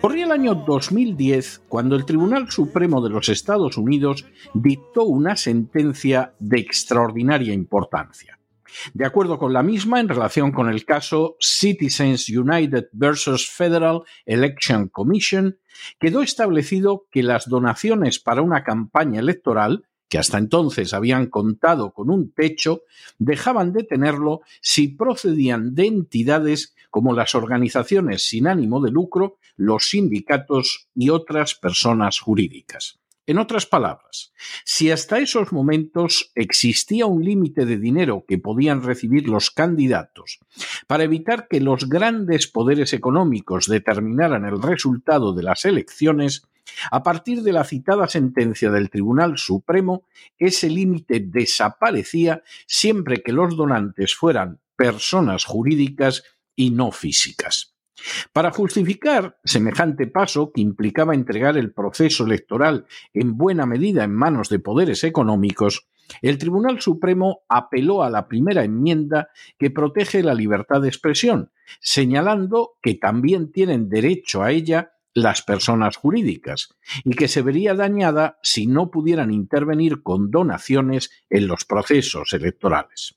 Corría el año 2010 cuando el Tribunal Supremo de los Estados Unidos dictó una sentencia de extraordinaria importancia. De acuerdo con la misma, en relación con el caso Citizens United versus Federal Election Commission, quedó establecido que las donaciones para una campaña electoral, que hasta entonces habían contado con un techo, dejaban de tenerlo si procedían de entidades como las organizaciones sin ánimo de lucro, los sindicatos y otras personas jurídicas. En otras palabras, si hasta esos momentos existía un límite de dinero que podían recibir los candidatos para evitar que los grandes poderes económicos determinaran el resultado de las elecciones, a partir de la citada sentencia del Tribunal Supremo, ese límite desaparecía siempre que los donantes fueran personas jurídicas y no físicas. Para justificar semejante paso que implicaba entregar el proceso electoral en buena medida en manos de poderes económicos, el Tribunal Supremo apeló a la primera enmienda que protege la libertad de expresión, señalando que también tienen derecho a ella las personas jurídicas y que se vería dañada si no pudieran intervenir con donaciones en los procesos electorales.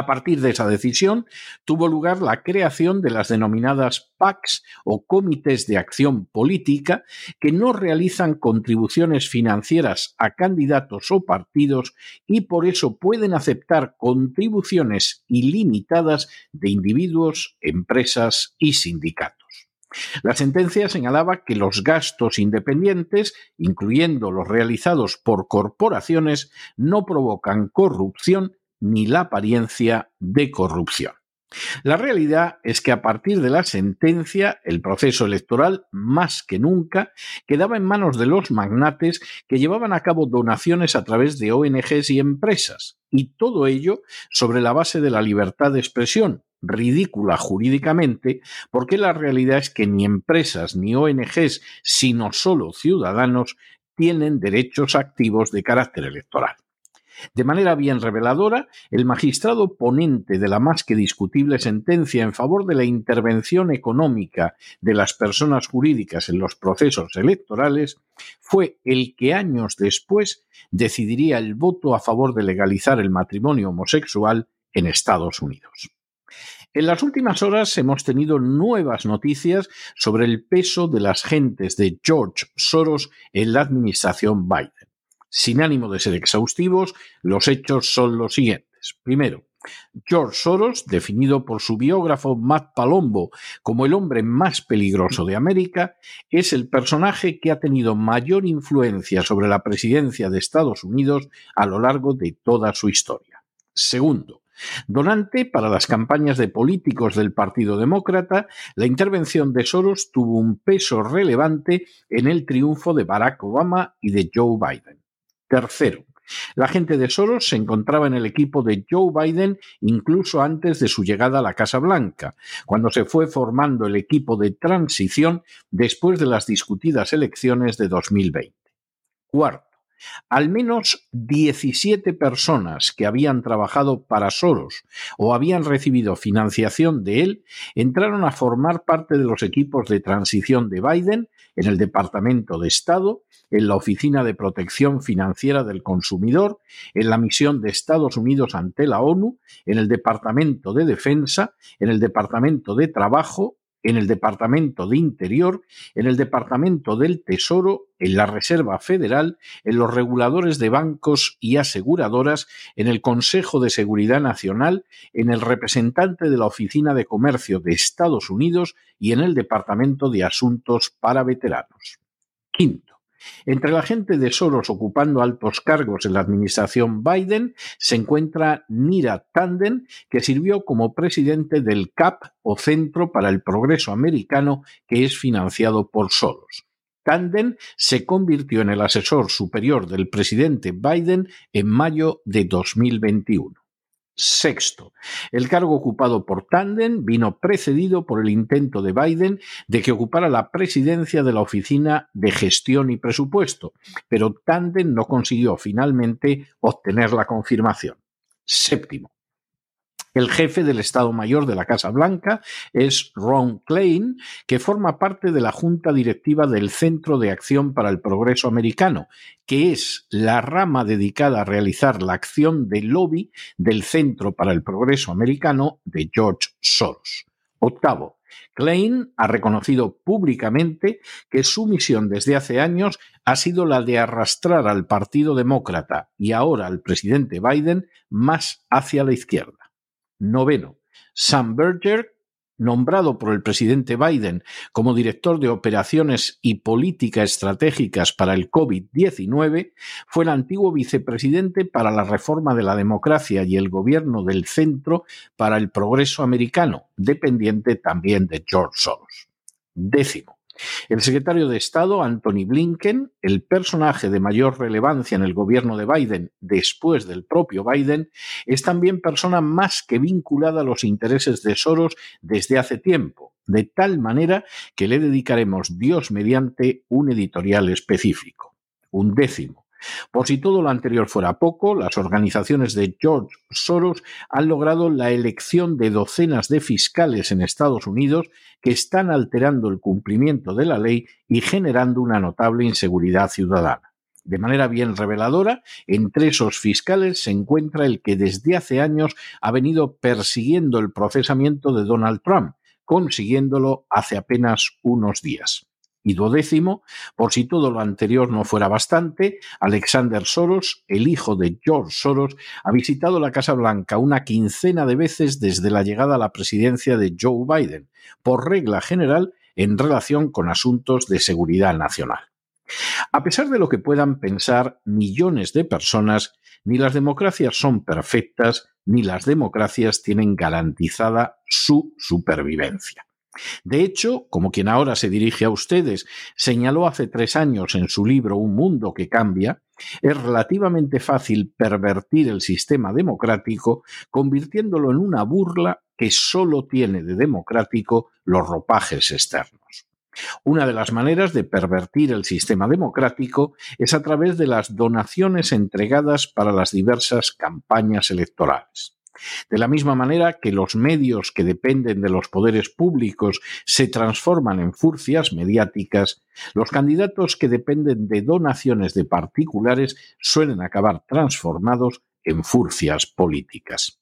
A partir de esa decisión tuvo lugar la creación de las denominadas PACs o comités de acción política que no realizan contribuciones financieras a candidatos o partidos y por eso pueden aceptar contribuciones ilimitadas de individuos, empresas y sindicatos. La sentencia señalaba que los gastos independientes, incluyendo los realizados por corporaciones, no provocan corrupción ni la apariencia de corrupción. La realidad es que a partir de la sentencia, el proceso electoral, más que nunca, quedaba en manos de los magnates que llevaban a cabo donaciones a través de ONGs y empresas, y todo ello sobre la base de la libertad de expresión, ridícula jurídicamente, porque la realidad es que ni empresas ni ONGs, sino solo ciudadanos, tienen derechos activos de carácter electoral. De manera bien reveladora, el magistrado ponente de la más que discutible sentencia en favor de la intervención económica de las personas jurídicas en los procesos electorales fue el que años después decidiría el voto a favor de legalizar el matrimonio homosexual en Estados Unidos. En las últimas horas hemos tenido nuevas noticias sobre el peso de las gentes de George Soros en la administración Biden. Sin ánimo de ser exhaustivos, los hechos son los siguientes. Primero, George Soros, definido por su biógrafo Matt Palombo como el hombre más peligroso de América, es el personaje que ha tenido mayor influencia sobre la presidencia de Estados Unidos a lo largo de toda su historia. Segundo, Donante para las campañas de políticos del Partido Demócrata, la intervención de Soros tuvo un peso relevante en el triunfo de Barack Obama y de Joe Biden. Tercero, la gente de Soros se encontraba en el equipo de Joe Biden incluso antes de su llegada a la Casa Blanca, cuando se fue formando el equipo de transición después de las discutidas elecciones de 2020. Cuarto, al menos 17 personas que habían trabajado para Soros o habían recibido financiación de él entraron a formar parte de los equipos de transición de Biden en el Departamento de Estado, en la Oficina de Protección Financiera del Consumidor, en la misión de Estados Unidos ante la ONU, en el Departamento de Defensa, en el Departamento de Trabajo, en el Departamento de Interior, en el Departamento del Tesoro, en la Reserva Federal, en los reguladores de bancos y aseguradoras, en el Consejo de Seguridad Nacional, en el representante de la Oficina de Comercio de Estados Unidos y en el Departamento de Asuntos para Veteranos. Quinto, entre la gente de Soros ocupando altos cargos en la administración Biden se encuentra Nira Tanden, que sirvió como presidente del CAP o Centro para el Progreso Americano, que es financiado por Soros. Tanden se convirtió en el asesor superior del presidente Biden en mayo de 2021. Sexto, el cargo ocupado por Tanden vino precedido por el intento de Biden de que ocupara la presidencia de la Oficina de Gestión y Presupuesto, pero Tanden no consiguió finalmente obtener la confirmación. Séptimo, el jefe del Estado Mayor de la Casa Blanca es Ron Klein, que forma parte de la Junta Directiva del Centro de Acción para el Progreso Americano, que es la rama dedicada a realizar la acción de lobby del Centro para el Progreso Americano de George Soros. Octavo, Klein ha reconocido públicamente que su misión desde hace años ha sido la de arrastrar al Partido Demócrata y ahora al presidente Biden más hacia la izquierda. Noveno, Sam Berger, nombrado por el presidente Biden como director de operaciones y política estratégicas para el COVID-19, fue el antiguo vicepresidente para la reforma de la democracia y el gobierno del centro para el progreso americano, dependiente también de George Soros. Décimo, el secretario de Estado, Anthony Blinken, el personaje de mayor relevancia en el gobierno de Biden después del propio Biden, es también persona más que vinculada a los intereses de Soros desde hace tiempo, de tal manera que le dedicaremos Dios mediante un editorial específico. Un décimo. Por si todo lo anterior fuera poco, las organizaciones de George Soros han logrado la elección de docenas de fiscales en Estados Unidos que están alterando el cumplimiento de la ley y generando una notable inseguridad ciudadana. De manera bien reveladora, entre esos fiscales se encuentra el que desde hace años ha venido persiguiendo el procesamiento de Donald Trump, consiguiéndolo hace apenas unos días. Y duodécimo, por si todo lo anterior no fuera bastante, Alexander Soros, el hijo de George Soros, ha visitado la Casa Blanca una quincena de veces desde la llegada a la presidencia de Joe Biden, por regla general en relación con asuntos de seguridad nacional. A pesar de lo que puedan pensar millones de personas, ni las democracias son perfectas, ni las democracias tienen garantizada su supervivencia. De hecho, como quien ahora se dirige a ustedes señaló hace tres años en su libro Un mundo que cambia, es relativamente fácil pervertir el sistema democrático convirtiéndolo en una burla que solo tiene de democrático los ropajes externos. Una de las maneras de pervertir el sistema democrático es a través de las donaciones entregadas para las diversas campañas electorales. De la misma manera que los medios que dependen de los poderes públicos se transforman en furcias mediáticas, los candidatos que dependen de donaciones de particulares suelen acabar transformados en furcias políticas.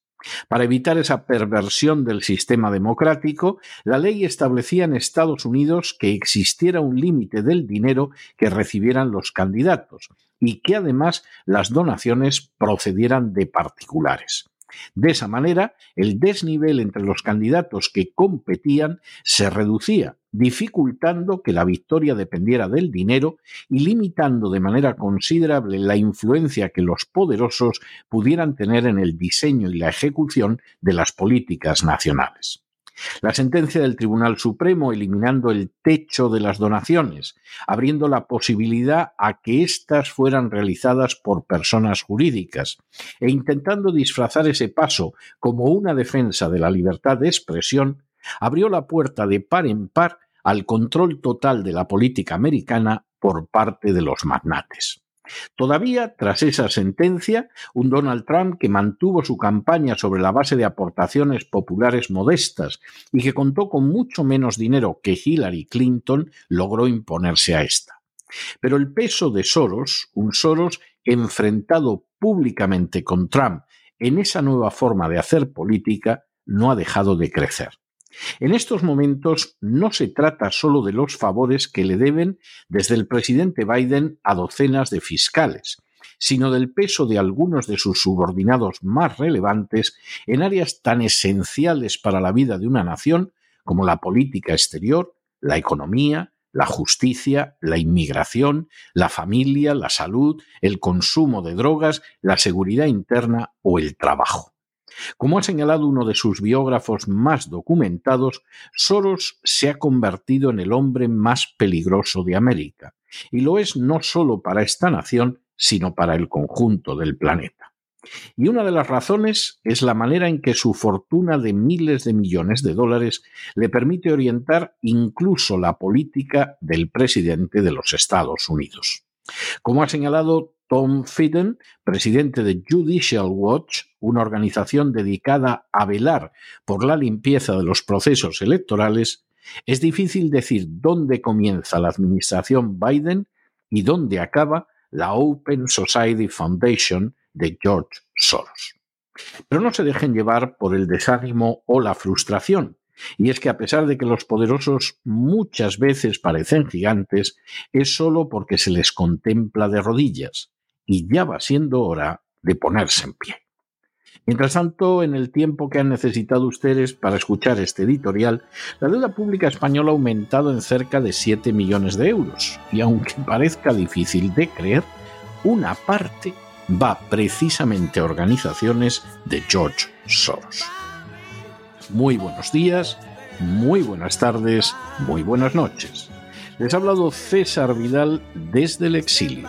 Para evitar esa perversión del sistema democrático, la ley establecía en Estados Unidos que existiera un límite del dinero que recibieran los candidatos y que además las donaciones procedieran de particulares. De esa manera, el desnivel entre los candidatos que competían se reducía, dificultando que la victoria dependiera del dinero y limitando de manera considerable la influencia que los poderosos pudieran tener en el diseño y la ejecución de las políticas nacionales. La sentencia del Tribunal Supremo eliminando el techo de las donaciones, abriendo la posibilidad a que éstas fueran realizadas por personas jurídicas e intentando disfrazar ese paso como una defensa de la libertad de expresión, abrió la puerta de par en par al control total de la política americana por parte de los magnates. Todavía, tras esa sentencia, un Donald Trump que mantuvo su campaña sobre la base de aportaciones populares modestas y que contó con mucho menos dinero que Hillary Clinton, logró imponerse a esta. Pero el peso de Soros, un Soros enfrentado públicamente con Trump en esa nueva forma de hacer política, no ha dejado de crecer. En estos momentos no se trata solo de los favores que le deben desde el presidente Biden a docenas de fiscales, sino del peso de algunos de sus subordinados más relevantes en áreas tan esenciales para la vida de una nación como la política exterior, la economía, la justicia, la inmigración, la familia, la salud, el consumo de drogas, la seguridad interna o el trabajo. Como ha señalado uno de sus biógrafos más documentados, Soros se ha convertido en el hombre más peligroso de América, y lo es no solo para esta nación, sino para el conjunto del planeta. Y una de las razones es la manera en que su fortuna de miles de millones de dólares le permite orientar incluso la política del presidente de los Estados Unidos. Como ha señalado Tom Fitton, presidente de Judicial Watch, una organización dedicada a velar por la limpieza de los procesos electorales, es difícil decir dónde comienza la administración Biden y dónde acaba la Open Society Foundation de George Soros. Pero no se dejen llevar por el desánimo o la frustración. Y es que a pesar de que los poderosos muchas veces parecen gigantes, es solo porque se les contempla de rodillas y ya va siendo hora de ponerse en pie. Mientras tanto, en el tiempo que han necesitado ustedes para escuchar este editorial, la deuda pública española ha aumentado en cerca de 7 millones de euros. Y aunque parezca difícil de creer, una parte va precisamente a organizaciones de George Soros. Muy buenos días, muy buenas tardes, muy buenas noches. Les ha hablado César Vidal desde el exilio.